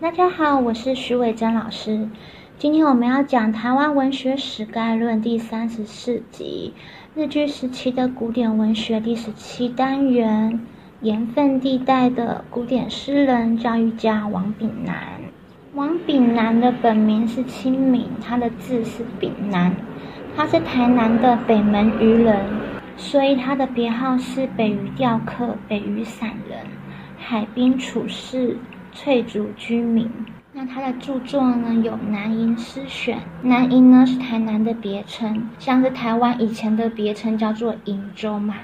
大家好，我是徐伟珍老师。今天我们要讲《台湾文学史概论》第三十四集，日据时期的古典文学第十七单元，盐分地带的古典诗人、教育家王炳南。王炳南的本名是清明，他的字是炳南，他是台南的北门渔人，所以他的别号是北渔钓客、北渔散人、海滨处士。翠竹居民，那他的著作呢有《南瀛诗选》，南瀛呢是台南的别称，像是台湾以前的别称叫做瀛洲嘛。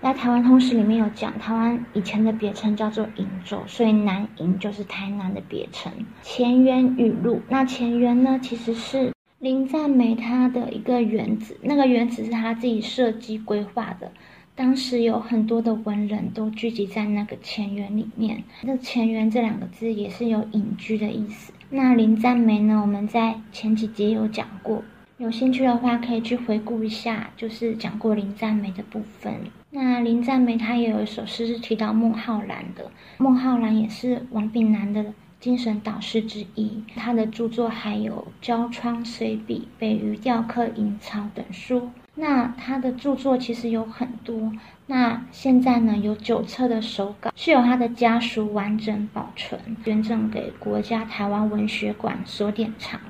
在台湾通史里面有讲，台湾以前的别称叫做瀛洲，所以南瀛就是台南的别称。前园语录，那前园呢其实是林赞美他的一个园子，那个园子是他自己设计规划的。当时有很多的文人都聚集在那个前园里面。那前园这两个字也是有隐居的意思。那林赞梅呢？我们在前几节有讲过，有兴趣的话可以去回顾一下，就是讲过林赞梅的部分。那林赞梅他也有一首诗是提到孟浩然的，孟浩然也是王炳南的精神导师之一。他的著作还有《焦窗随笔》《北渔钓客吟草》等书。那他的著作其实有很多，那现在呢有九册的手稿是由他的家属完整保存，捐赠给国家台湾文学馆所典藏。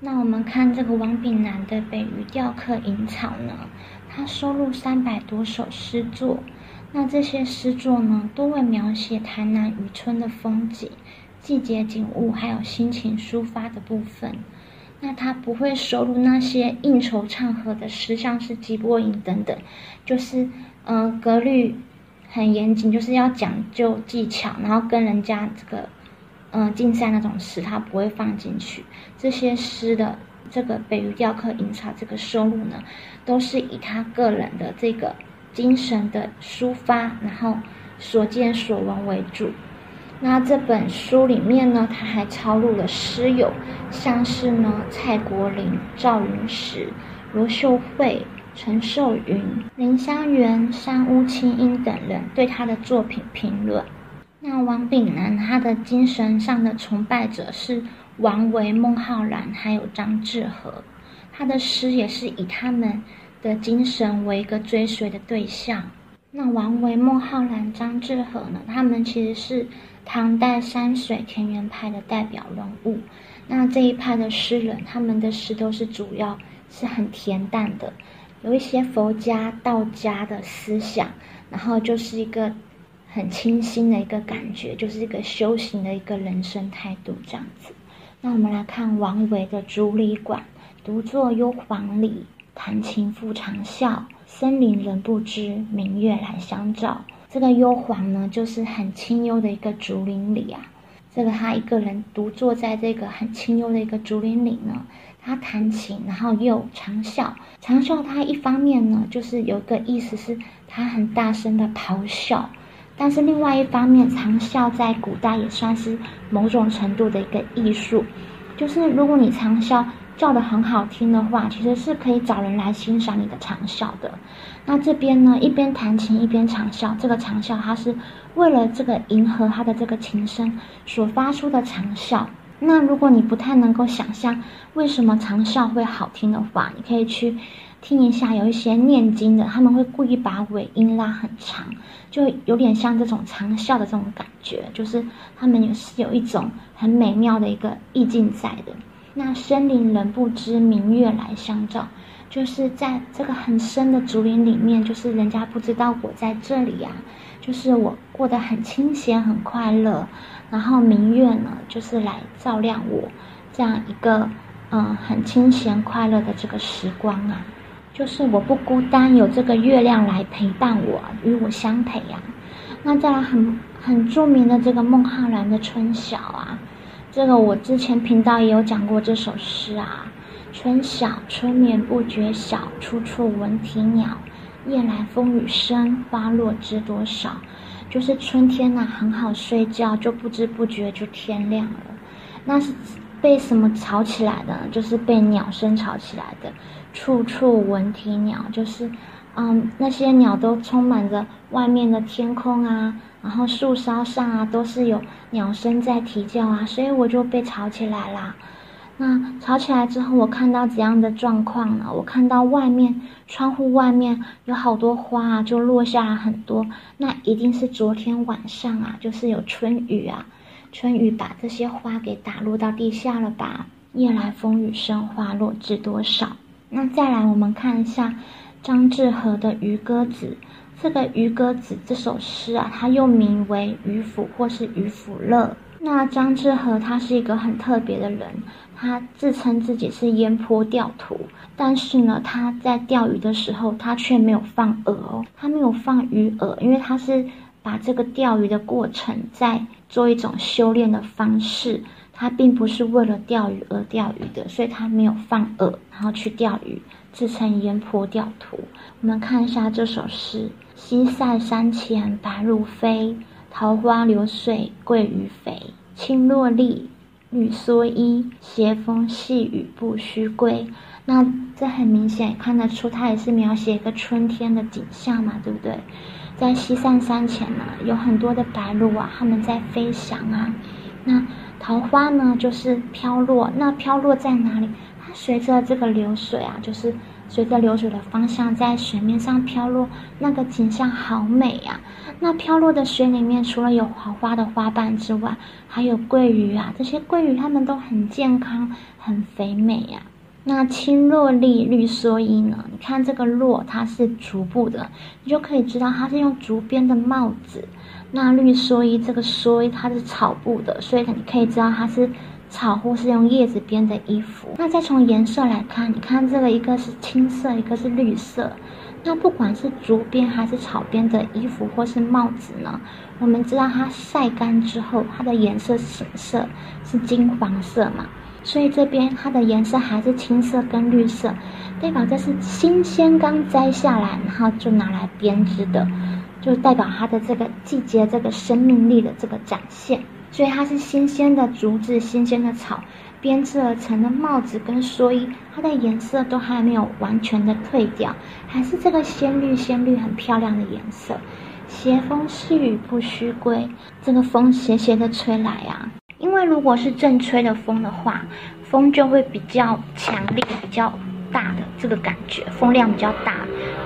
那我们看这个王炳南的《北渔钓客引草》呢，他收录三百多首诗作，那这些诗作呢都会描写台南渔村的风景、季节景物，还有心情抒发的部分。那他不会收录那些应酬唱和的诗，像是吉波吟等等，就是嗯格律很严谨，就是要讲究技巧，然后跟人家这个嗯竞赛那种诗，他不会放进去。这些诗的这个北渔钓客吟草这个收录呢，都是以他个人的这个精神的抒发，然后所见所闻为主。那这本书里面呢，他还抄录了诗友，像是呢蔡国林、赵云石、罗秀慧、陈寿云、林香元、山屋清英等人对他的作品评论。那王炳南他的精神上的崇拜者是王维、孟浩然，还有张志和，他的诗也是以他们的精神为一个追随的对象。那王维、孟浩然、张志和呢，他们其实是。唐代山水田园派的代表人物，那这一派的诗人，他们的诗都是主要是很恬淡的，有一些佛家、道家的思想，然后就是一个很清新的一个感觉，就是一个修行的一个人生态度这样子。那我们来看王维的《竹里馆》，独坐幽篁里，弹琴复长啸，森林人不知，明月来相照。这个幽篁呢，就是很清幽的一个竹林里啊。这个他一个人独坐在这个很清幽的一个竹林里呢，他弹琴，然后又长啸。长啸，他一方面呢，就是有一个意思是他很大声的咆哮，但是另外一方面，长啸在古代也算是某种程度的一个艺术，就是如果你长啸。叫的很好听的话，其实是可以找人来欣赏你的长啸的。那这边呢，一边弹琴一边长啸，这个长啸它是为了这个迎合他的这个琴声所发出的长啸。那如果你不太能够想象为什么长啸会好听的话，你可以去听一下，有一些念经的，他们会故意把尾音拉很长，就有点像这种长啸的这种感觉，就是他们也是有一种很美妙的一个意境在的。那森林人不知，明月来相照，就是在这个很深的竹林里面，就是人家不知道我在这里呀，就是我过得很清闲很快乐，然后明月呢，就是来照亮我这样一个嗯很清闲快乐的这个时光啊，就是我不孤单，有这个月亮来陪伴我，与我相陪呀。那再来很很著名的这个孟浩然的《春晓》啊。这个我之前频道也有讲过这首诗啊，春晓，春眠不觉晓，处处闻啼鸟。夜来风雨声，花落知多少。就是春天呐，很好睡觉，就不知不觉就天亮了。那是被什么吵起来的？就是被鸟声吵起来的。处处闻啼鸟，就是，嗯，那些鸟都充满着外面的天空啊，然后树梢上啊都是有鸟声在啼叫啊，所以我就被吵起来啦。那吵起来之后，我看到怎样的状况呢？我看到外面窗户外面有好多花啊，就落下了很多。那一定是昨天晚上啊，就是有春雨啊，春雨把这些花给打落到地下了吧？夜来风雨声，花落知多少。那再来，我们看一下张志和的《渔歌子》。这个《渔歌子》这首诗啊，它又名为《渔府》或是《渔府乐》。那张志和他是一个很特别的人。他自称自己是烟坡钓徒，但是呢，他在钓鱼的时候，他却没有放饵哦，他没有放鱼饵，因为他是把这个钓鱼的过程在做一种修炼的方式，他并不是为了钓鱼而钓鱼的，所以他没有放饵，然后去钓鱼，自称烟坡钓徒。我们看一下这首诗：西塞山前白鹭飞，桃花流水鳜鱼肥，青箬笠。绿蓑衣，斜风细雨不须归。那这很明显看得出，它也是描写一个春天的景象嘛，对不对？在西塞山前呢，有很多的白鹭啊，它们在飞翔啊。那桃花呢，就是飘落。那飘落在哪里？它随着这个流水啊，就是。随着流水的方向，在水面上飘落，那个景象好美呀！那飘落的水里面，除了有黄花的花瓣之外，还有桂鱼啊。这些桂鱼它们都很健康，很肥美呀。那青箬笠绿蓑衣呢？你看这个箬，它是竹布的，你就可以知道它是用竹编的帽子。那绿蓑衣这个蓑衣它是草布的，所以你可以知道它是。草或是用叶子编的衣服，那再从颜色来看，你看这个一个是青色，一个是绿色。那不管是竹编还是草编的衣服或是帽子呢，我们知道它晒干之后，它的颜色显色是金黄色嘛，所以这边它的颜色还是青色跟绿色，代表这是新鲜刚摘下来，然后就拿来编织的，就代表它的这个季节这个生命力的这个展现。所以它是新鲜的竹子、新鲜的草编织而成的帽子跟蓑衣，它的颜色都还没有完全的褪掉，还是这个鲜绿鲜绿很漂亮的颜色。斜风细雨不须归，这个风斜斜的吹来啊，因为如果是正吹的风的话，风就会比较强烈，比较。大的这个感觉，风量比较大，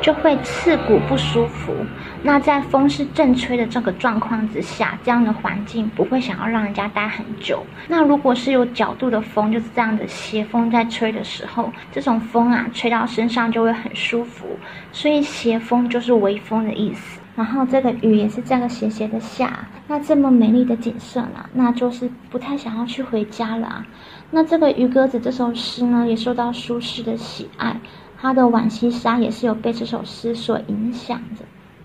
就会刺骨不舒服。那在风是正吹的这个状况之下，这样的环境不会想要让人家待很久。那如果是有角度的风，就是这样的斜风在吹的时候，这种风啊，吹到身上就会很舒服。所以斜风就是微风的意思。然后这个雨也是这样斜斜的下，那这么美丽的景色呢，那就是不太想要去回家了啊。那这个《渔歌子》这首诗呢，也受到苏轼的喜爱，他的《浣溪沙》也是有被这首诗所影响的。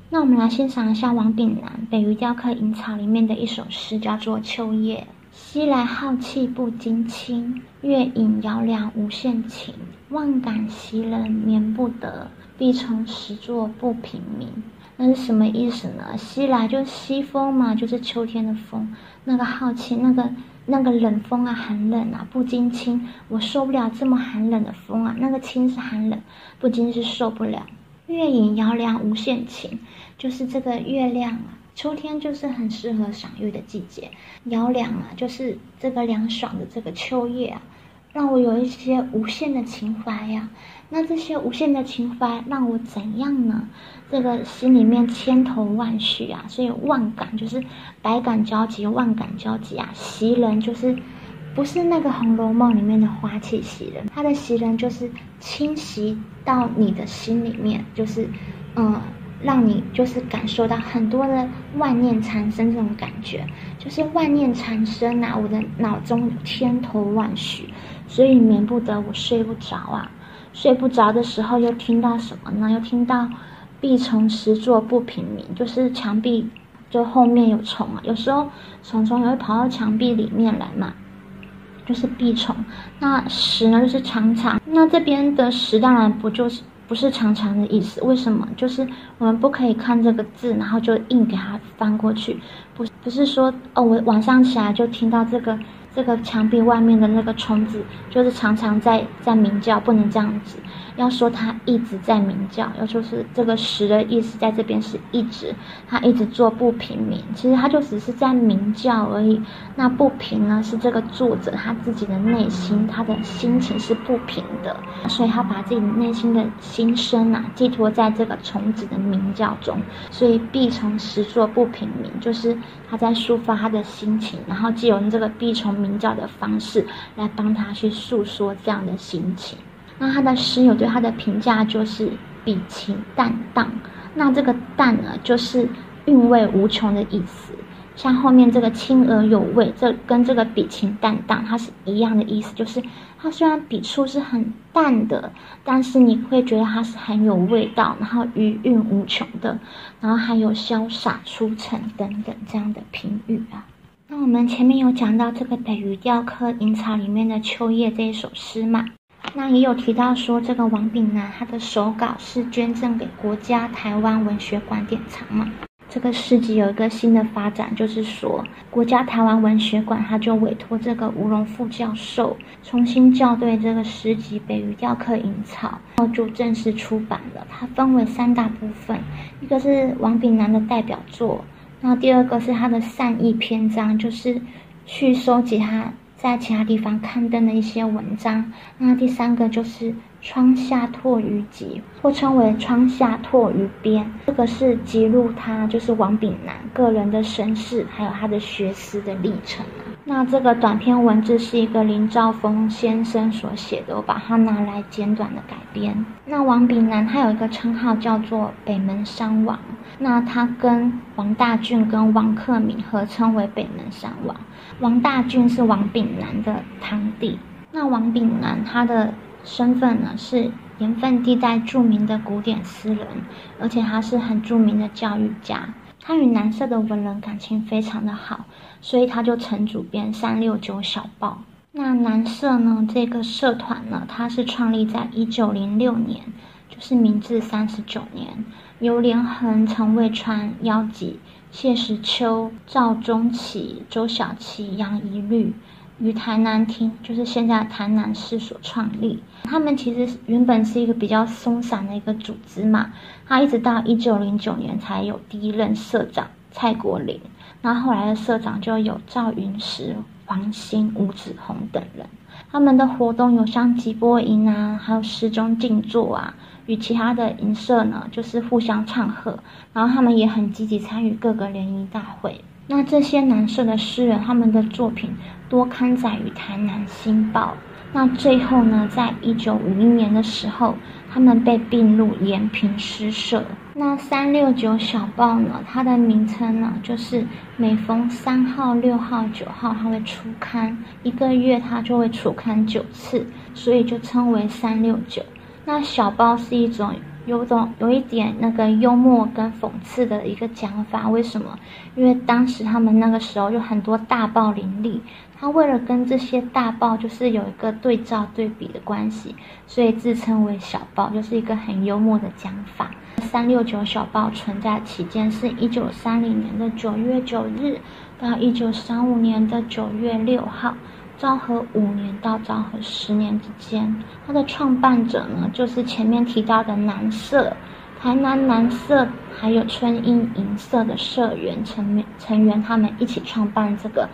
那我们来欣赏一下王炳南《北鱼雕刻引草》里面的一首诗，叫做《秋夜》。西来好气不经清，月影摇凉无限情。万感袭人眠不得，必从石座不平明。那是什么意思呢？西来就西风嘛，就是秋天的风。那个好气，那个那个冷风啊，很冷啊，不禁清，我受不了这么寒冷的风啊。那个清是寒冷，不禁是受不了。月影摇凉无限情，就是这个月亮啊，秋天就是很适合赏月的季节。摇凉啊，就是这个凉爽的这个秋夜啊。让我有一些无限的情怀呀，那这些无限的情怀让我怎样呢？这个心里面千头万绪啊，所以万感就是百感交集，万感交集啊。袭人就是不是那个《红楼梦》里面的花气袭人，他的袭人就是侵袭到你的心里面，就是嗯。让你就是感受到很多的万念缠身这种感觉，就是万念缠身呐，我的脑中千头万绪，所以免不得我睡不着啊。睡不着的时候又听到什么呢？又听到壁虫石座不平明，就是墙壁就后面有虫啊。有时候虫虫也会跑到墙壁里面来嘛，就是壁虫。那石呢就是长长，那这边的石当然不就是。不是长长的意思，为什么？就是我们不可以看这个字，然后就硬给它翻过去。不，不是说哦，我晚上起来就听到这个这个墙壁外面的那个虫子，就是常常在在鸣叫，不能这样子。要说它一直在鸣叫，要说是这个“时”的意思，在这边是一直，它一直做不平鸣。其实它就只是在鸣叫而已。那不平呢，是这个作者他自己的内心，他的心情是不平的，所以他把自己内心的心声啊，寄托在这个虫子的鸣叫中。所以“必从时作不平鸣”，就是他在抒发他的心情，然后借由这个“必从鸣叫”的方式来帮他去诉说这样的心情。那他的诗友对他的评价就是笔情淡荡，那这个淡呢，就是韵味无穷的意思。像后面这个清而有味，这跟这个笔情淡荡它是一样的意思，就是它虽然笔触是很淡的，但是你会觉得它是很有味道，然后余韵无穷的，然后还有潇洒出尘等等这样的评语啊。我们前面有讲到这个北鱼雕刻银草里面的秋叶这一首诗嘛。那也有提到说，这个王炳南他的手稿是捐赠给国家台湾文学馆典藏嘛？这个诗集有一个新的发展，就是说国家台湾文学馆他就委托这个吴荣副教授重新校对这个诗集《北鱼雕刻银草》，然后就正式出版了。它分为三大部分，一个是王炳南的代表作，那第二个是他的善意篇章，就是去收集他。在其他地方刊登的一些文章，那第三个就是《窗下拓鱼集》，或称为《窗下拓鱼编》，这个是记录他就是王炳南个人的身世，还有他的学识的历程。那这个短篇文字是一个林兆峰先生所写的，我把它拿来简短的改编。那王炳南他有一个称号叫做北门山王，那他跟王大俊跟王克敏合称为北门山王。王大俊是王炳南的堂弟。那王炳南他的身份呢是盐分地带著名的古典诗人，而且他是很著名的教育家。他与南社的文人感情非常的好，所以他就成主编三六九小报。那南社呢这个社团呢，它是创立在一九零六年，就是明治三十九年，由连横、陈渭川、姚吉。谢时秋、赵中奇、周小琪、杨一律于台南厅，就是现在台南市所创立。他们其实原本是一个比较松散的一个组织嘛，他一直到一九零九年才有第一任社长蔡国林，那后来的社长就有赵云石、黄兴、吴子宏等人。他们的活动有像集播营啊，还有诗中静坐啊。与其他的银社呢，就是互相唱和，然后他们也很积极参与各个联谊大会。那这些男社的诗人，他们的作品多刊载于台南新报。那最后呢，在一九五一年的时候，他们被并入延平诗社。那三六九小报呢，它的名称呢，就是每逢三号、六号、九号，它会出刊，一个月它就会出刊九次，所以就称为三六九。那小报是一种有种有一点那个幽默跟讽刺的一个讲法，为什么？因为当时他们那个时候有很多大报林立，他为了跟这些大报就是有一个对照对比的关系，所以自称为小报，就是一个很幽默的讲法。三六九小报存在期间是一九三零年的九月九日到一九三五年的九月六号。昭和五年到昭和十年之间，它的创办者呢，就是前面提到的南社、台南南社，还有春英银社的社员成成员，他们一起创办这个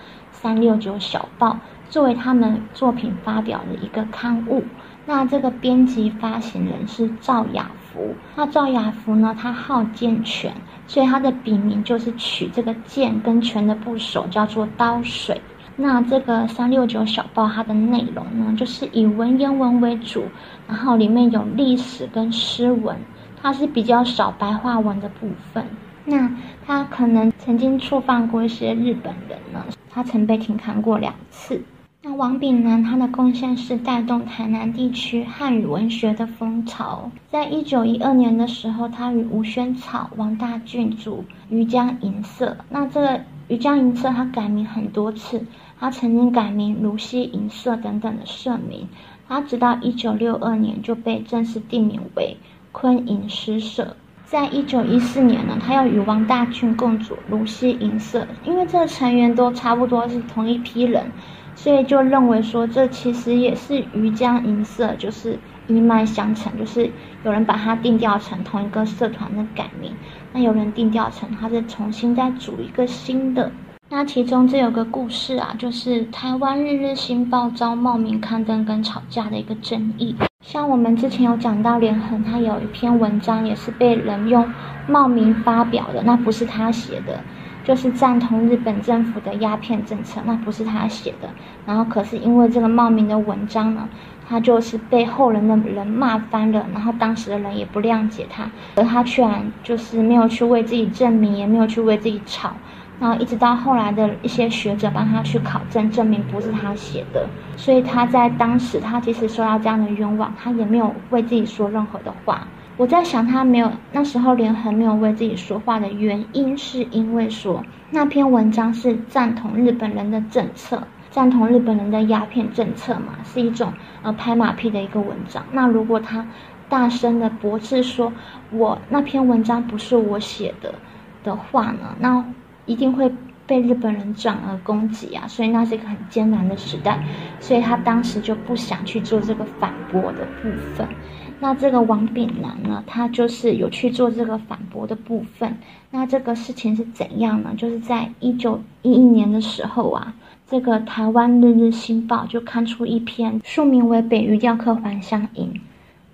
三六九小报，作为他们作品发表的一个刊物。那这个编辑发行人是赵雅福，那赵雅福呢，他好剑拳，所以他的笔名就是取这个剑跟拳的部首，叫做刀水。那这个三六九小报它的内容呢，就是以文言文为主，然后里面有历史跟诗文，它是比较少白话文的部分。那他可能曾经触犯过一些日本人呢，他曾被停刊过两次。那王炳南他的贡献是带动台南地区汉语文学的风潮。在一九一二年的时候，他与吴宣草、王大俊组渔江银社。那这个渔江银社他改名很多次。他曾经改名卢溪银社等等的社名，他直到一九六二年就被正式定名为昆银诗社。在一九一四年呢，他要与王大俊共组卢溪银社，因为这个成员都差不多是同一批人，所以就认为说这其实也是鱼江银色，就是一脉相承，就是有人把它定调成同一个社团的改名，那有人定调成他是重新再组一个新的。那其中这有个故事啊，就是台湾日日新报遭冒名刊登跟吵架的一个争议。像我们之前有讲到，连横他有一篇文章也是被人用冒名发表的，那不是他写的，就是赞同日本政府的鸦片政策，那不是他写的。然后可是因为这个冒名的文章呢，他就是被后人的人骂翻了，然后当时的人也不谅解他，而他居然就是没有去为自己证明，也没有去为自己吵。然后一直到后来的一些学者帮他去考证，证明不是他写的，所以他在当时，他即使受到这样的冤枉，他也没有为自己说任何的话。我在想，他没有那时候连横没有为自己说话的原因，是因为说那篇文章是赞同日本人的政策，赞同日本人的鸦片政策嘛，是一种呃拍马屁的一个文章。那如果他大声的驳斥说，我那篇文章不是我写的的话呢，那。一定会被日本人转而攻击啊，所以那是一个很艰难的时代，所以他当时就不想去做这个反驳的部分。那这个王炳南呢，他就是有去做这个反驳的部分。那这个事情是怎样呢？就是在一九一一年的时候啊，这个台湾日日新报就刊出一篇署名为《北渔钓客还乡吟》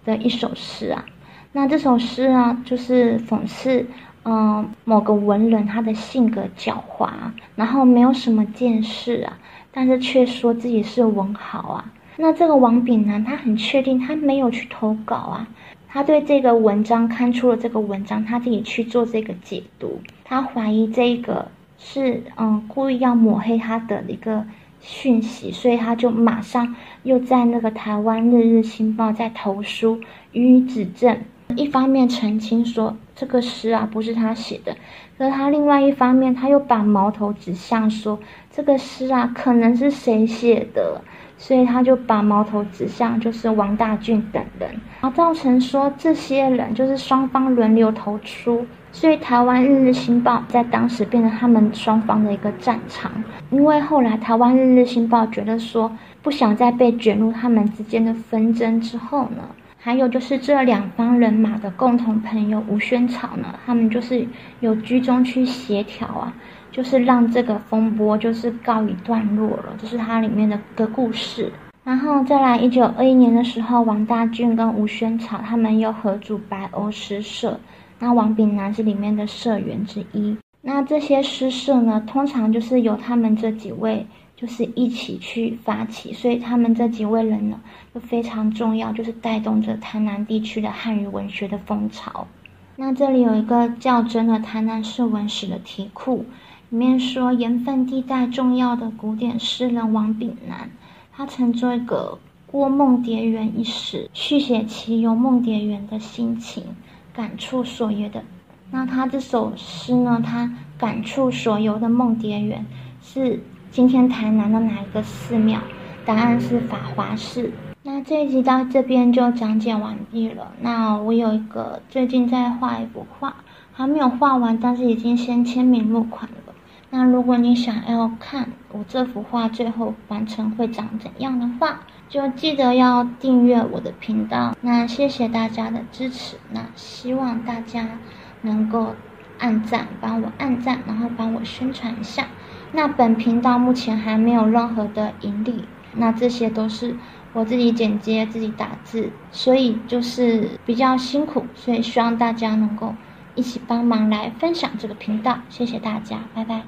的一首诗啊。那这首诗啊，就是讽刺。嗯，某个文人他的性格狡猾，然后没有什么见识啊，但是却说自己是文豪啊。那这个王炳南他很确定他没有去投稿啊，他对这个文章刊出了这个文章，他自己去做这个解读，他怀疑这个是嗯故意要抹黑他的一个讯息，所以他就马上又在那个台湾日日新报在投书予以指正。一方面澄清说这个诗啊不是他写的，可是他另外一方面他又把矛头指向说这个诗啊可能是谁写的，所以他就把矛头指向就是王大俊等人，然后造成说这些人就是双方轮流投出，所以台湾日日新报在当时变成他们双方的一个战场，因为后来台湾日日新报觉得说不想再被卷入他们之间的纷争之后呢。还有就是这两方人马的共同朋友吴宣草呢，他们就是有居中去协调啊，就是让这个风波就是告一段落了，这是它里面的个故事。然后再来，一九二一年的时候，王大俊跟吴宣草他们又合组白欧诗社，那王炳南是里面的社员之一。那这些诗社呢，通常就是由他们这几位。就是一起去发起，所以他们这几位人呢，就非常重要，就是带动着台南地区的汉语文学的风潮。那这里有一个较真的台南市文史的题库，里面说盐分地带重要的古典诗人王炳南，他曾做一个《郭梦蝶园》一诗，续写其游梦蝶园的心情，感触所游的。那他这首诗呢，他感触所游的梦蝶园是。今天台南的哪一个寺庙？答案是法华寺。那这一集到这边就讲解完毕了。那我有一个最近在画一幅画，还没有画完，但是已经先签名落款了。那如果你想要看我这幅画最后完成会长怎样的话，就记得要订阅我的频道。那谢谢大家的支持。那希望大家能够按赞，帮我按赞，然后帮我宣传一下。那本频道目前还没有任何的盈利，那这些都是我自己剪接、自己打字，所以就是比较辛苦，所以希望大家能够一起帮忙来分享这个频道，谢谢大家，拜拜。